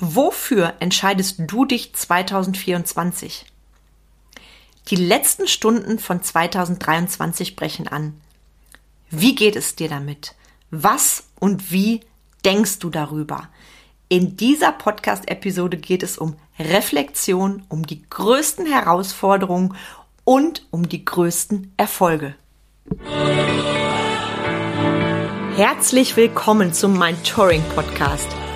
Wofür entscheidest du dich 2024? Die letzten Stunden von 2023 brechen an. Wie geht es dir damit? Was und wie denkst du darüber? In dieser Podcast-Episode geht es um Reflexion, um die größten Herausforderungen und um die größten Erfolge. Herzlich willkommen zum Mind Touring Podcast,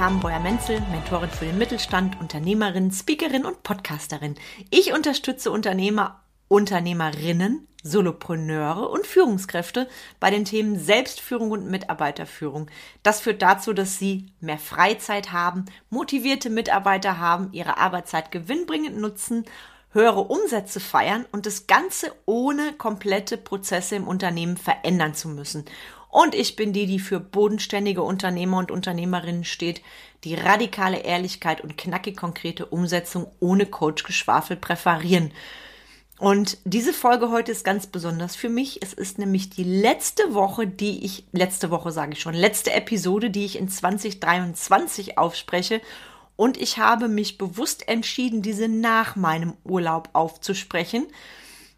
Carmen Breuer-Menzel, Mentorin für den Mittelstand, Unternehmerin, Speakerin und Podcasterin. Ich unterstütze Unternehmer, Unternehmerinnen, Solopreneure und Führungskräfte bei den Themen Selbstführung und Mitarbeiterführung. Das führt dazu, dass sie mehr Freizeit haben, motivierte Mitarbeiter haben, ihre Arbeitszeit gewinnbringend nutzen höhere Umsätze feiern und das Ganze ohne komplette Prozesse im Unternehmen verändern zu müssen. Und ich bin die, die für bodenständige Unternehmer und Unternehmerinnen steht, die radikale Ehrlichkeit und knackig konkrete Umsetzung ohne Coach-Geschwafel präferieren. Und diese Folge heute ist ganz besonders für mich. Es ist nämlich die letzte Woche, die ich, letzte Woche sage ich schon, letzte Episode, die ich in 2023 aufspreche. Und ich habe mich bewusst entschieden, diese nach meinem Urlaub aufzusprechen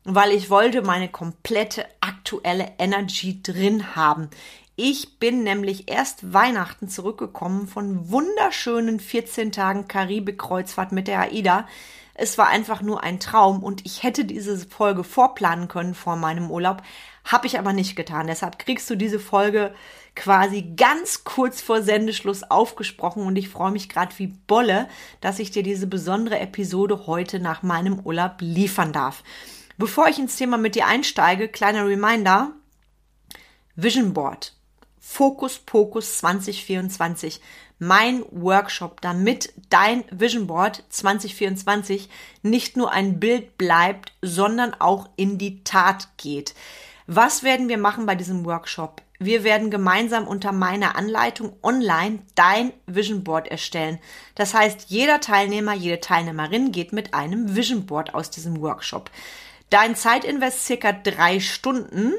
weil ich wollte meine komplette aktuelle Energy drin haben. Ich bin nämlich erst Weihnachten zurückgekommen von wunderschönen 14 Tagen Karibik-Kreuzfahrt mit der AIDA. Es war einfach nur ein Traum und ich hätte diese Folge vorplanen können vor meinem Urlaub, habe ich aber nicht getan. Deshalb kriegst du diese Folge quasi ganz kurz vor Sendeschluss aufgesprochen und ich freue mich gerade wie Bolle, dass ich dir diese besondere Episode heute nach meinem Urlaub liefern darf. Bevor ich ins Thema mit dir einsteige, kleiner Reminder. Vision Board. Fokus Pokus 2024. Mein Workshop, damit dein Vision Board 2024 nicht nur ein Bild bleibt, sondern auch in die Tat geht. Was werden wir machen bei diesem Workshop? Wir werden gemeinsam unter meiner Anleitung online dein Vision Board erstellen. Das heißt, jeder Teilnehmer, jede Teilnehmerin geht mit einem Vision Board aus diesem Workshop. Dein Zeitinvest circa drei Stunden.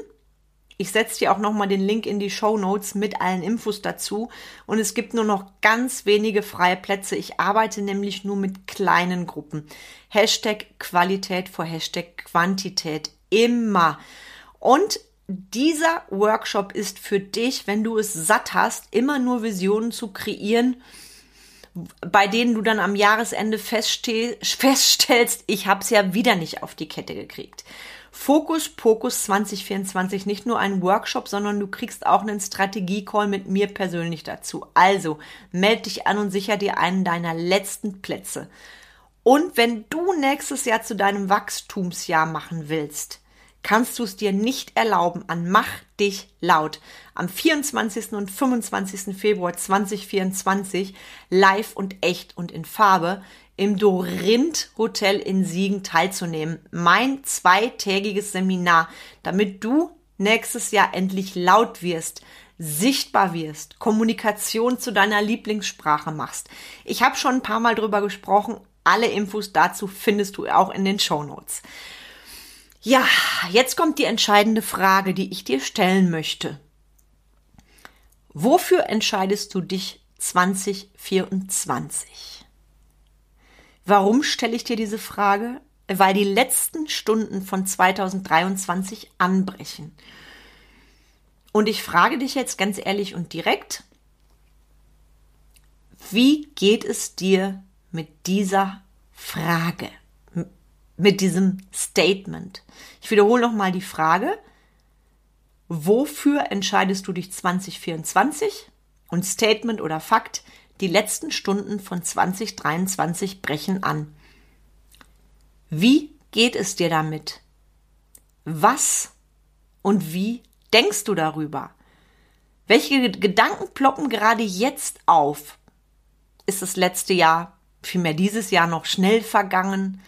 Ich setze dir auch nochmal den Link in die Show Notes mit allen Infos dazu. Und es gibt nur noch ganz wenige freie Plätze. Ich arbeite nämlich nur mit kleinen Gruppen. Hashtag Qualität vor Hashtag Quantität. Immer. Und dieser Workshop ist für dich, wenn du es satt hast, immer nur Visionen zu kreieren bei denen du dann am Jahresende feststellst, ich habe es ja wieder nicht auf die Kette gekriegt. Fokus Pokus 2024, nicht nur ein Workshop, sondern du kriegst auch einen Strategie-Call mit mir persönlich dazu. Also melde dich an und sicher dir einen deiner letzten Plätze. Und wenn du nächstes Jahr zu deinem Wachstumsjahr machen willst, kannst du es dir nicht erlauben an Mach dich laut am 24. und 25. Februar 2024 live und echt und in Farbe im Dorint Hotel in Siegen teilzunehmen. Mein zweitägiges Seminar, damit du nächstes Jahr endlich laut wirst, sichtbar wirst, Kommunikation zu deiner Lieblingssprache machst. Ich habe schon ein paar Mal drüber gesprochen. Alle Infos dazu findest du auch in den Show Notes. Ja, jetzt kommt die entscheidende Frage, die ich dir stellen möchte. Wofür entscheidest du dich 2024? Warum stelle ich dir diese Frage? Weil die letzten Stunden von 2023 anbrechen. Und ich frage dich jetzt ganz ehrlich und direkt, wie geht es dir mit dieser Frage? Mit diesem Statement. Ich wiederhole nochmal die Frage. Wofür entscheidest du dich 2024? Und Statement oder Fakt, die letzten Stunden von 2023 brechen an. Wie geht es dir damit? Was und wie denkst du darüber? Welche Gedanken ploppen gerade jetzt auf? Ist das letzte Jahr, vielmehr dieses Jahr noch schnell vergangen?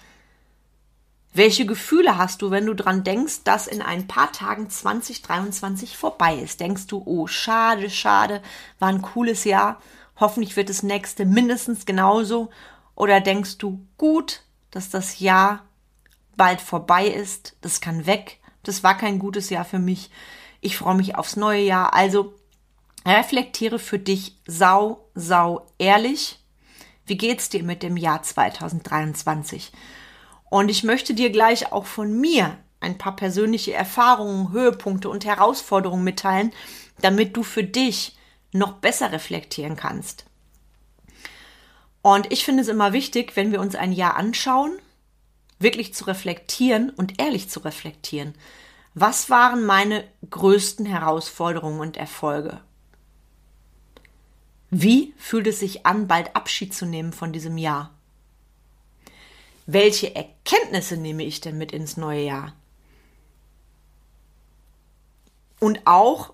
Welche Gefühle hast du, wenn du dran denkst, dass in ein paar Tagen 2023 vorbei ist? Denkst du, oh, schade, schade, war ein cooles Jahr, hoffentlich wird das nächste mindestens genauso? Oder denkst du, gut, dass das Jahr bald vorbei ist, das kann weg, das war kein gutes Jahr für mich, ich freue mich aufs neue Jahr. Also reflektiere für dich sau, sau ehrlich. Wie geht's dir mit dem Jahr 2023? Und ich möchte dir gleich auch von mir ein paar persönliche Erfahrungen, Höhepunkte und Herausforderungen mitteilen, damit du für dich noch besser reflektieren kannst. Und ich finde es immer wichtig, wenn wir uns ein Jahr anschauen, wirklich zu reflektieren und ehrlich zu reflektieren. Was waren meine größten Herausforderungen und Erfolge? Wie fühlt es sich an, bald Abschied zu nehmen von diesem Jahr? Welche Erkenntnisse nehme ich denn mit ins neue Jahr? Und auch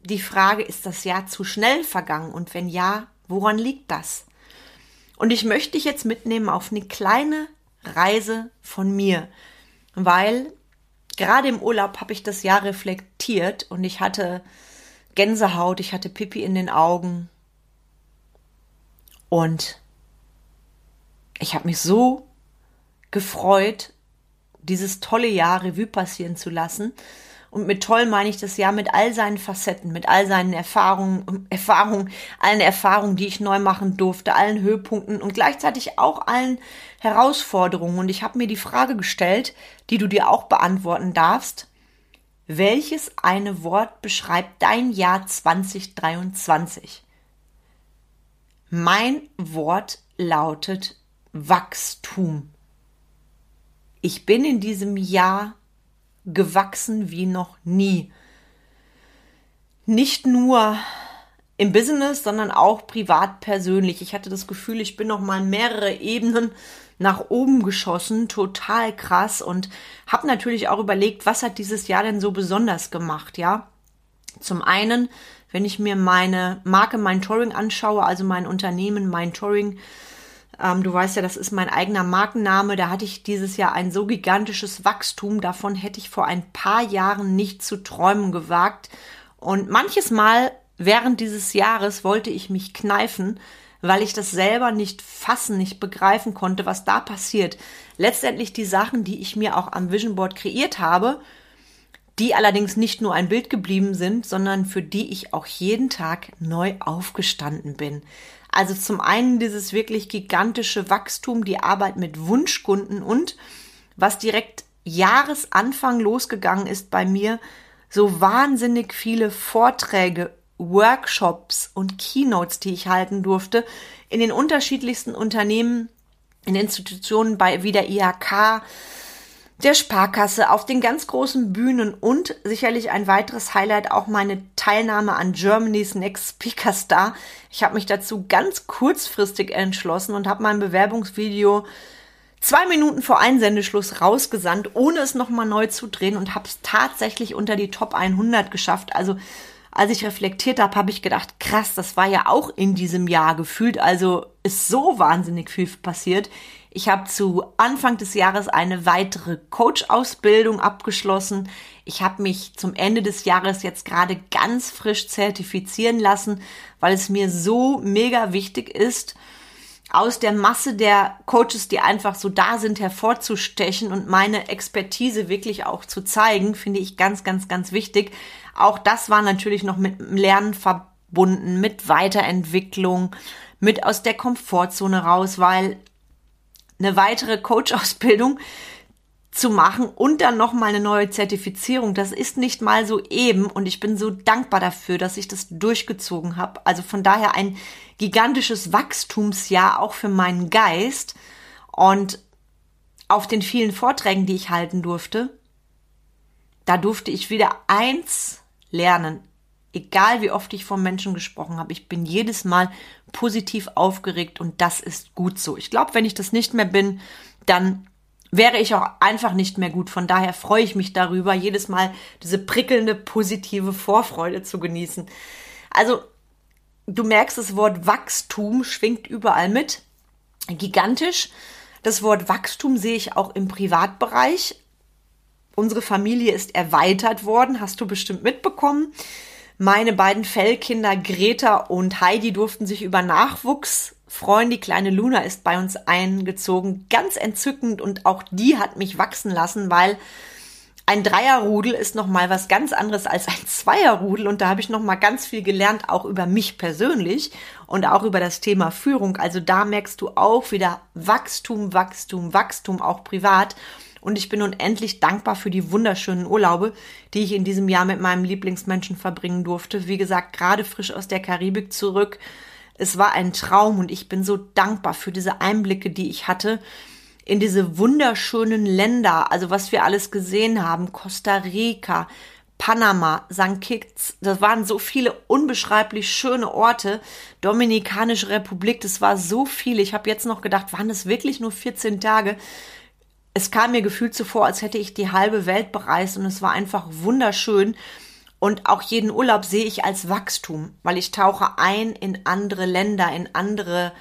die Frage, ist das Jahr zu schnell vergangen? Und wenn ja, woran liegt das? Und ich möchte dich jetzt mitnehmen auf eine kleine Reise von mir, weil gerade im Urlaub habe ich das Jahr reflektiert und ich hatte Gänsehaut, ich hatte Pipi in den Augen und ich habe mich so gefreut, dieses tolle Jahr Revue passieren zu lassen. Und mit toll meine ich das Jahr mit all seinen Facetten, mit all seinen Erfahrungen, Erfahrungen, allen Erfahrungen, die ich neu machen durfte, allen Höhepunkten und gleichzeitig auch allen Herausforderungen. Und ich habe mir die Frage gestellt, die du dir auch beantworten darfst. Welches eine Wort beschreibt dein Jahr 2023? Mein Wort lautet Wachstum. Ich bin in diesem Jahr gewachsen wie noch nie. Nicht nur im Business, sondern auch privat persönlich. Ich hatte das Gefühl, ich bin noch mal mehrere Ebenen nach oben geschossen, total krass und habe natürlich auch überlegt, was hat dieses Jahr denn so besonders gemacht, ja? Zum einen, wenn ich mir meine Marke Mein Touring anschaue, also mein Unternehmen Mein Touring, ähm, du weißt ja, das ist mein eigener Markenname. Da hatte ich dieses Jahr ein so gigantisches Wachstum. Davon hätte ich vor ein paar Jahren nicht zu träumen gewagt. Und manches Mal während dieses Jahres wollte ich mich kneifen, weil ich das selber nicht fassen, nicht begreifen konnte, was da passiert. Letztendlich die Sachen, die ich mir auch am Vision Board kreiert habe, die allerdings nicht nur ein Bild geblieben sind, sondern für die ich auch jeden Tag neu aufgestanden bin. Also zum einen dieses wirklich gigantische Wachstum, die Arbeit mit Wunschkunden und was direkt Jahresanfang losgegangen ist bei mir, so wahnsinnig viele Vorträge, Workshops und Keynotes, die ich halten durfte, in den unterschiedlichsten Unternehmen, in Institutionen bei wie der IHK, der Sparkasse, auf den ganz großen Bühnen und sicherlich ein weiteres Highlight auch meine Teilnahme an Germany's Next Speaker Star. Ich habe mich dazu ganz kurzfristig entschlossen und habe mein Bewerbungsvideo zwei Minuten vor Einsendeschluss rausgesandt, ohne es nochmal neu zu drehen und habe es tatsächlich unter die Top 100 geschafft. Also als ich reflektiert habe, habe ich gedacht, krass, das war ja auch in diesem Jahr gefühlt. Also ist so wahnsinnig viel passiert. Ich habe zu Anfang des Jahres eine weitere Coach-Ausbildung abgeschlossen. Ich habe mich zum Ende des Jahres jetzt gerade ganz frisch zertifizieren lassen, weil es mir so mega wichtig ist, aus der Masse der Coaches, die einfach so da sind, hervorzustechen und meine Expertise wirklich auch zu zeigen, finde ich ganz, ganz, ganz wichtig. Auch das war natürlich noch mit Lernen verbunden, mit Weiterentwicklung, mit aus der Komfortzone raus, weil eine weitere Coach-Ausbildung zu machen und dann noch mal eine neue Zertifizierung. Das ist nicht mal so eben und ich bin so dankbar dafür, dass ich das durchgezogen habe. Also von daher ein gigantisches Wachstumsjahr auch für meinen Geist und auf den vielen Vorträgen, die ich halten durfte, da durfte ich wieder eins lernen. Egal wie oft ich von Menschen gesprochen habe, ich bin jedes Mal positiv aufgeregt und das ist gut so. Ich glaube, wenn ich das nicht mehr bin, dann wäre ich auch einfach nicht mehr gut. Von daher freue ich mich darüber, jedes Mal diese prickelnde, positive Vorfreude zu genießen. Also, du merkst, das Wort Wachstum schwingt überall mit. Gigantisch. Das Wort Wachstum sehe ich auch im Privatbereich. Unsere Familie ist erweitert worden, hast du bestimmt mitbekommen. Meine beiden Fellkinder Greta und Heidi durften sich über Nachwuchs freuen. Die kleine Luna ist bei uns eingezogen. Ganz entzückend und auch die hat mich wachsen lassen, weil ein Dreierrudel ist noch mal was ganz anderes als ein Zweierrudel und da habe ich noch mal ganz viel gelernt auch über mich persönlich und auch über das Thema Führung. Also da merkst du auch wieder Wachstum, Wachstum, Wachstum auch privat und ich bin unendlich dankbar für die wunderschönen Urlaube, die ich in diesem Jahr mit meinem Lieblingsmenschen verbringen durfte. Wie gesagt, gerade frisch aus der Karibik zurück. Es war ein Traum und ich bin so dankbar für diese Einblicke, die ich hatte in diese wunderschönen Länder, also was wir alles gesehen haben, Costa Rica, Panama, St. Kitts, das waren so viele unbeschreiblich schöne Orte. Dominikanische Republik, das war so viel. Ich habe jetzt noch gedacht, waren das wirklich nur 14 Tage? Es kam mir gefühlt so vor, als hätte ich die halbe Welt bereist und es war einfach wunderschön. Und auch jeden Urlaub sehe ich als Wachstum, weil ich tauche ein in andere Länder, in andere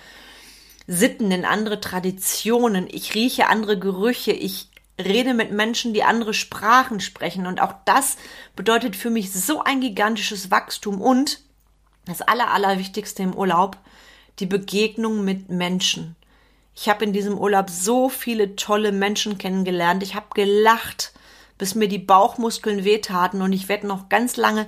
Sitten, in andere Traditionen. Ich rieche andere Gerüche. Ich rede mit Menschen, die andere Sprachen sprechen. Und auch das bedeutet für mich so ein gigantisches Wachstum. Und das Aller, Allerwichtigste im Urlaub, die Begegnung mit Menschen. Ich habe in diesem Urlaub so viele tolle Menschen kennengelernt. Ich habe gelacht, bis mir die Bauchmuskeln wehtaten und ich werde noch ganz lange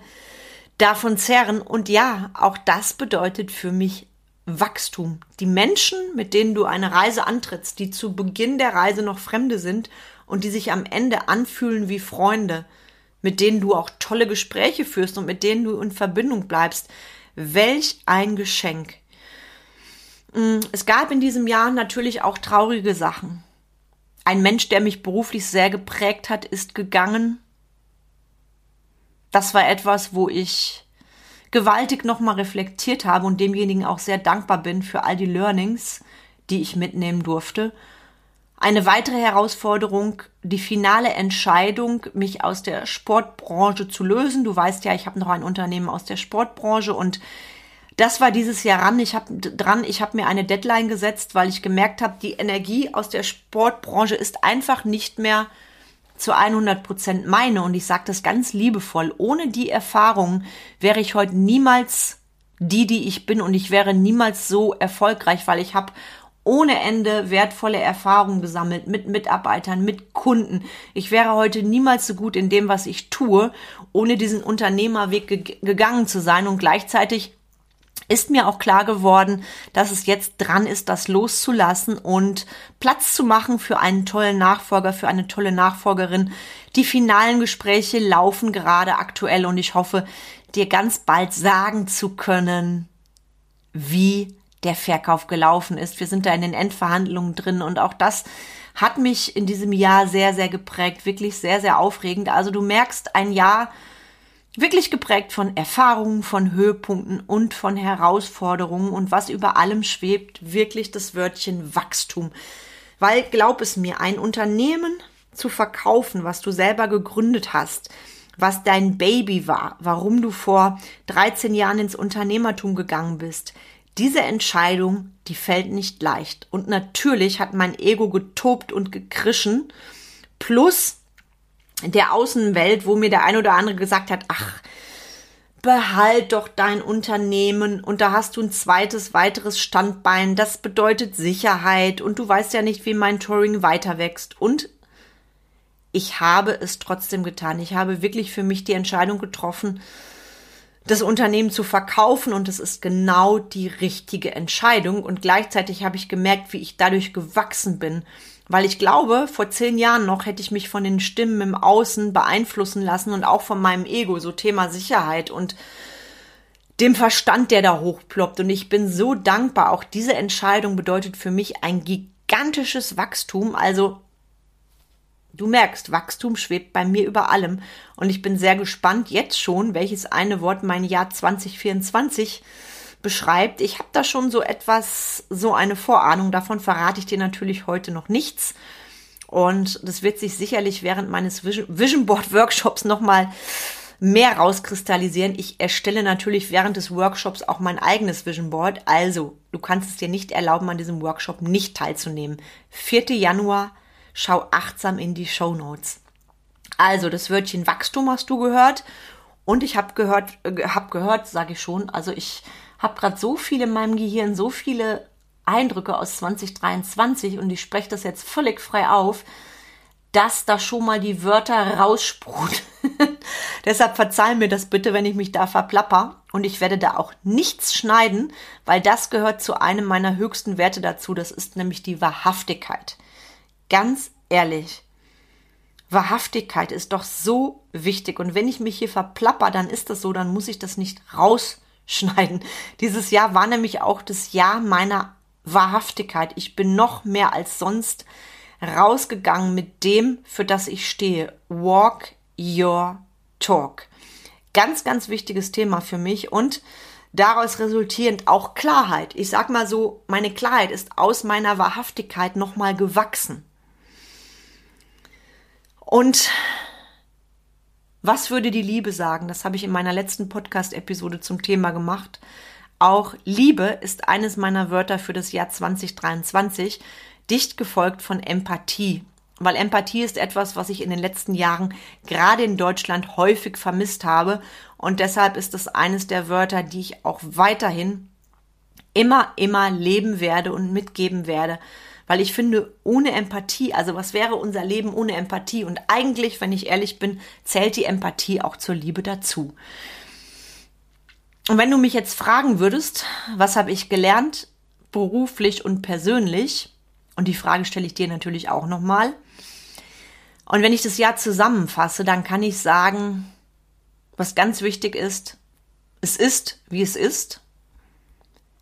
davon zerren. Und ja, auch das bedeutet für mich Wachstum. Die Menschen, mit denen du eine Reise antrittst, die zu Beginn der Reise noch Fremde sind und die sich am Ende anfühlen wie Freunde, mit denen du auch tolle Gespräche führst und mit denen du in Verbindung bleibst. Welch ein Geschenk. Mm, es gab in diesem Jahr natürlich auch traurige Sachen. Ein Mensch, der mich beruflich sehr geprägt hat, ist gegangen. Das war etwas, wo ich gewaltig nochmal reflektiert habe und demjenigen auch sehr dankbar bin für all die Learnings, die ich mitnehmen durfte. Eine weitere Herausforderung, die finale Entscheidung, mich aus der Sportbranche zu lösen. Du weißt ja, ich habe noch ein Unternehmen aus der Sportbranche und das war dieses Jahr ran. Ich habe dran, ich habe mir eine Deadline gesetzt, weil ich gemerkt habe, die Energie aus der Sportbranche ist einfach nicht mehr zu 100 Prozent meine und ich sage das ganz liebevoll. Ohne die Erfahrung wäre ich heute niemals die, die ich bin und ich wäre niemals so erfolgreich, weil ich habe ohne Ende wertvolle Erfahrungen gesammelt mit Mitarbeitern, mit Kunden. Ich wäre heute niemals so gut in dem, was ich tue, ohne diesen Unternehmerweg ge gegangen zu sein und gleichzeitig ist mir auch klar geworden, dass es jetzt dran ist, das loszulassen und Platz zu machen für einen tollen Nachfolger, für eine tolle Nachfolgerin. Die finalen Gespräche laufen gerade aktuell und ich hoffe, dir ganz bald sagen zu können, wie der Verkauf gelaufen ist. Wir sind da in den Endverhandlungen drin und auch das hat mich in diesem Jahr sehr, sehr geprägt, wirklich sehr, sehr aufregend. Also du merkst, ein Jahr, Wirklich geprägt von Erfahrungen, von Höhepunkten und von Herausforderungen und was über allem schwebt, wirklich das Wörtchen Wachstum. Weil, glaub es mir, ein Unternehmen zu verkaufen, was du selber gegründet hast, was dein Baby war, warum du vor 13 Jahren ins Unternehmertum gegangen bist, diese Entscheidung, die fällt nicht leicht. Und natürlich hat mein Ego getobt und gekrischen. Plus der Außenwelt, wo mir der ein oder andere gesagt hat, ach, behalt doch dein Unternehmen und da hast du ein zweites, weiteres Standbein. Das bedeutet Sicherheit und du weißt ja nicht, wie mein Touring weiter wächst. Und ich habe es trotzdem getan. Ich habe wirklich für mich die Entscheidung getroffen, das Unternehmen zu verkaufen und es ist genau die richtige Entscheidung. Und gleichzeitig habe ich gemerkt, wie ich dadurch gewachsen bin weil ich glaube, vor zehn Jahren noch hätte ich mich von den Stimmen im Außen beeinflussen lassen und auch von meinem Ego, so Thema Sicherheit und dem Verstand, der da hochploppt. Und ich bin so dankbar. Auch diese Entscheidung bedeutet für mich ein gigantisches Wachstum. Also Du merkst, Wachstum schwebt bei mir über allem und ich bin sehr gespannt jetzt schon, welches eine Wort mein Jahr 2024 beschreibt. Ich habe da schon so etwas, so eine Vorahnung. Davon verrate ich dir natürlich heute noch nichts. Und das wird sich sicherlich während meines Vision Board Workshops nochmal mehr rauskristallisieren. Ich erstelle natürlich während des Workshops auch mein eigenes Vision Board. Also, du kannst es dir nicht erlauben, an diesem Workshop nicht teilzunehmen. 4. Januar, schau achtsam in die Show Notes. Also, das Wörtchen Wachstum hast du gehört. Und ich habe gehört, äh, hab gehört, sage ich schon, also ich habe gerade so viel in meinem Gehirn, so viele Eindrücke aus 2023 und ich spreche das jetzt völlig frei auf, dass da schon mal die Wörter raussprudeln. Deshalb verzeih mir das bitte, wenn ich mich da verplapper. Und ich werde da auch nichts schneiden, weil das gehört zu einem meiner höchsten Werte dazu. Das ist nämlich die Wahrhaftigkeit. Ganz ehrlich, Wahrhaftigkeit ist doch so wichtig. Und wenn ich mich hier verplapper, dann ist das so, dann muss ich das nicht rausschneiden. Dieses Jahr war nämlich auch das Jahr meiner Wahrhaftigkeit. Ich bin noch mehr als sonst rausgegangen mit dem, für das ich stehe. Walk your talk. Ganz, ganz wichtiges Thema für mich und daraus resultierend auch Klarheit. Ich sag mal so, meine Klarheit ist aus meiner Wahrhaftigkeit nochmal gewachsen. Und was würde die Liebe sagen? Das habe ich in meiner letzten Podcast-Episode zum Thema gemacht. Auch Liebe ist eines meiner Wörter für das Jahr 2023, dicht gefolgt von Empathie. Weil Empathie ist etwas, was ich in den letzten Jahren gerade in Deutschland häufig vermisst habe. Und deshalb ist es eines der Wörter, die ich auch weiterhin immer, immer leben werde und mitgeben werde. Weil ich finde, ohne Empathie, also was wäre unser Leben ohne Empathie? Und eigentlich, wenn ich ehrlich bin, zählt die Empathie auch zur Liebe dazu. Und wenn du mich jetzt fragen würdest, was habe ich gelernt, beruflich und persönlich, und die Frage stelle ich dir natürlich auch nochmal. Und wenn ich das Jahr zusammenfasse, dann kann ich sagen, was ganz wichtig ist, es ist, wie es ist.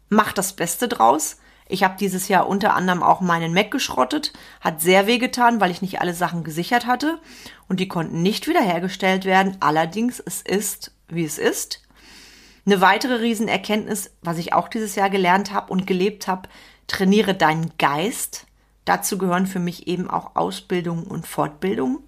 Mach das Beste draus. Ich habe dieses Jahr unter anderem auch meinen Mac geschrottet, hat sehr weh getan, weil ich nicht alle Sachen gesichert hatte und die konnten nicht wiederhergestellt werden. Allerdings, es ist, wie es ist. Eine weitere Riesenerkenntnis, was ich auch dieses Jahr gelernt habe und gelebt habe, trainiere deinen Geist. Dazu gehören für mich eben auch Ausbildung und Fortbildung.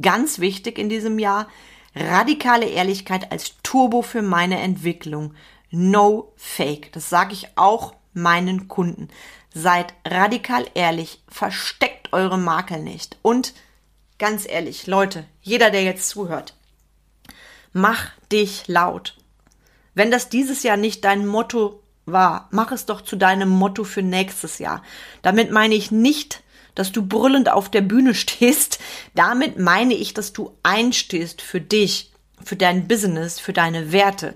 Ganz wichtig in diesem Jahr, radikale Ehrlichkeit als Turbo für meine Entwicklung. No Fake. Das sage ich auch meinen Kunden. Seid radikal ehrlich, versteckt eure Makel nicht. Und ganz ehrlich, Leute, jeder, der jetzt zuhört, mach dich laut. Wenn das dieses Jahr nicht dein Motto war, mach es doch zu deinem Motto für nächstes Jahr. Damit meine ich nicht, dass du brüllend auf der Bühne stehst. Damit meine ich, dass du einstehst für dich, für dein Business, für deine Werte.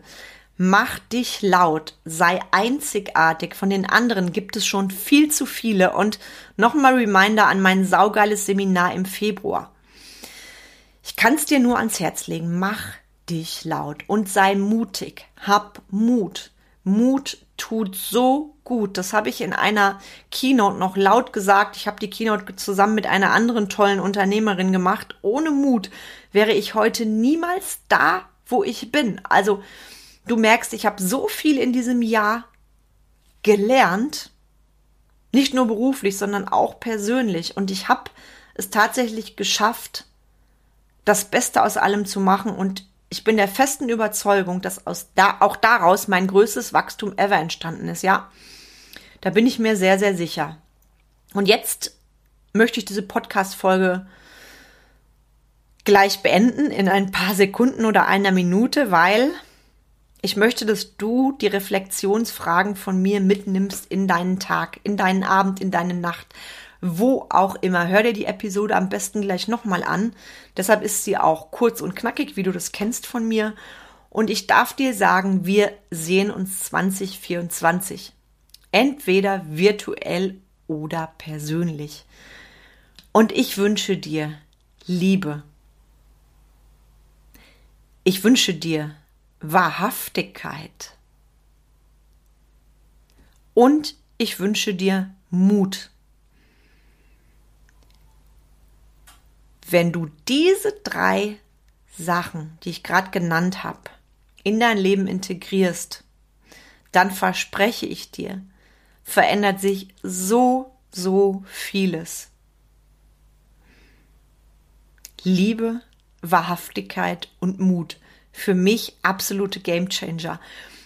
Mach dich laut, sei einzigartig. Von den anderen gibt es schon viel zu viele. Und nochmal Reminder an mein saugeiles Seminar im Februar. Ich kann es dir nur ans Herz legen. Mach dich laut und sei mutig. Hab Mut. Mut tut so gut. Das habe ich in einer Keynote noch laut gesagt. Ich habe die Keynote zusammen mit einer anderen tollen Unternehmerin gemacht. Ohne Mut wäre ich heute niemals da, wo ich bin. Also du merkst, ich habe so viel in diesem Jahr gelernt. Nicht nur beruflich, sondern auch persönlich. Und ich habe es tatsächlich geschafft, das Beste aus allem zu machen. Und ich bin der festen Überzeugung, dass aus da, auch daraus mein größtes Wachstum ever entstanden ist, ja. Da bin ich mir sehr, sehr sicher. Und jetzt möchte ich diese Podcast-Folge gleich beenden in ein paar Sekunden oder einer Minute, weil ich möchte, dass du die Reflexionsfragen von mir mitnimmst in deinen Tag, in deinen Abend, in deine Nacht wo auch immer. Hör dir die Episode am besten gleich nochmal an. Deshalb ist sie auch kurz und knackig, wie du das kennst von mir. Und ich darf dir sagen, wir sehen uns 2024. Entweder virtuell oder persönlich. Und ich wünsche dir Liebe. Ich wünsche dir Wahrhaftigkeit. Und ich wünsche dir Mut. Wenn du diese drei Sachen, die ich gerade genannt habe, in dein Leben integrierst, dann verspreche ich dir, verändert sich so, so vieles. Liebe Wahrhaftigkeit und Mut. Für mich absolute Gamechanger.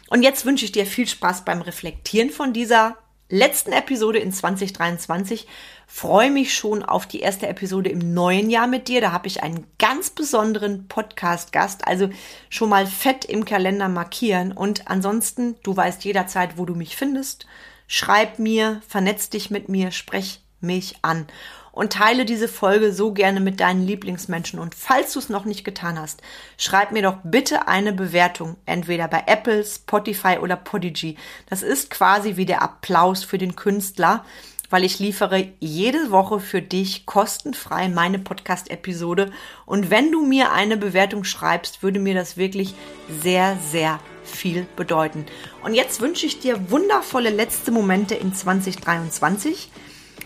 Und jetzt wünsche ich dir viel Spaß beim Reflektieren von dieser letzten Episode in 2023. Freue mich schon auf die erste Episode im neuen Jahr mit dir. Da habe ich einen ganz besonderen Podcast-Gast. Also schon mal fett im Kalender markieren. Und ansonsten, du weißt jederzeit, wo du mich findest. Schreib mir, vernetz dich mit mir, sprech mich an und teile diese Folge so gerne mit deinen Lieblingsmenschen. Und falls du es noch nicht getan hast, schreib mir doch bitte eine Bewertung, entweder bei Apple, Spotify oder Podigy. Das ist quasi wie der Applaus für den Künstler, weil ich liefere jede Woche für dich kostenfrei meine Podcast-Episode. Und wenn du mir eine Bewertung schreibst, würde mir das wirklich sehr, sehr viel bedeuten. Und jetzt wünsche ich dir wundervolle letzte Momente in 2023.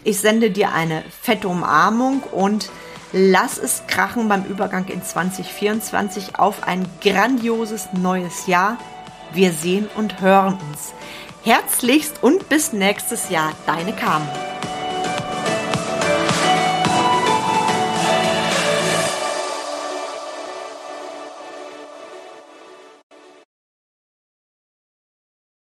Ich sende dir eine fette Umarmung und lass es krachen beim Übergang in 2024 auf ein grandioses neues Jahr. Wir sehen und hören uns. Herzlichst und bis nächstes Jahr, deine Carmen.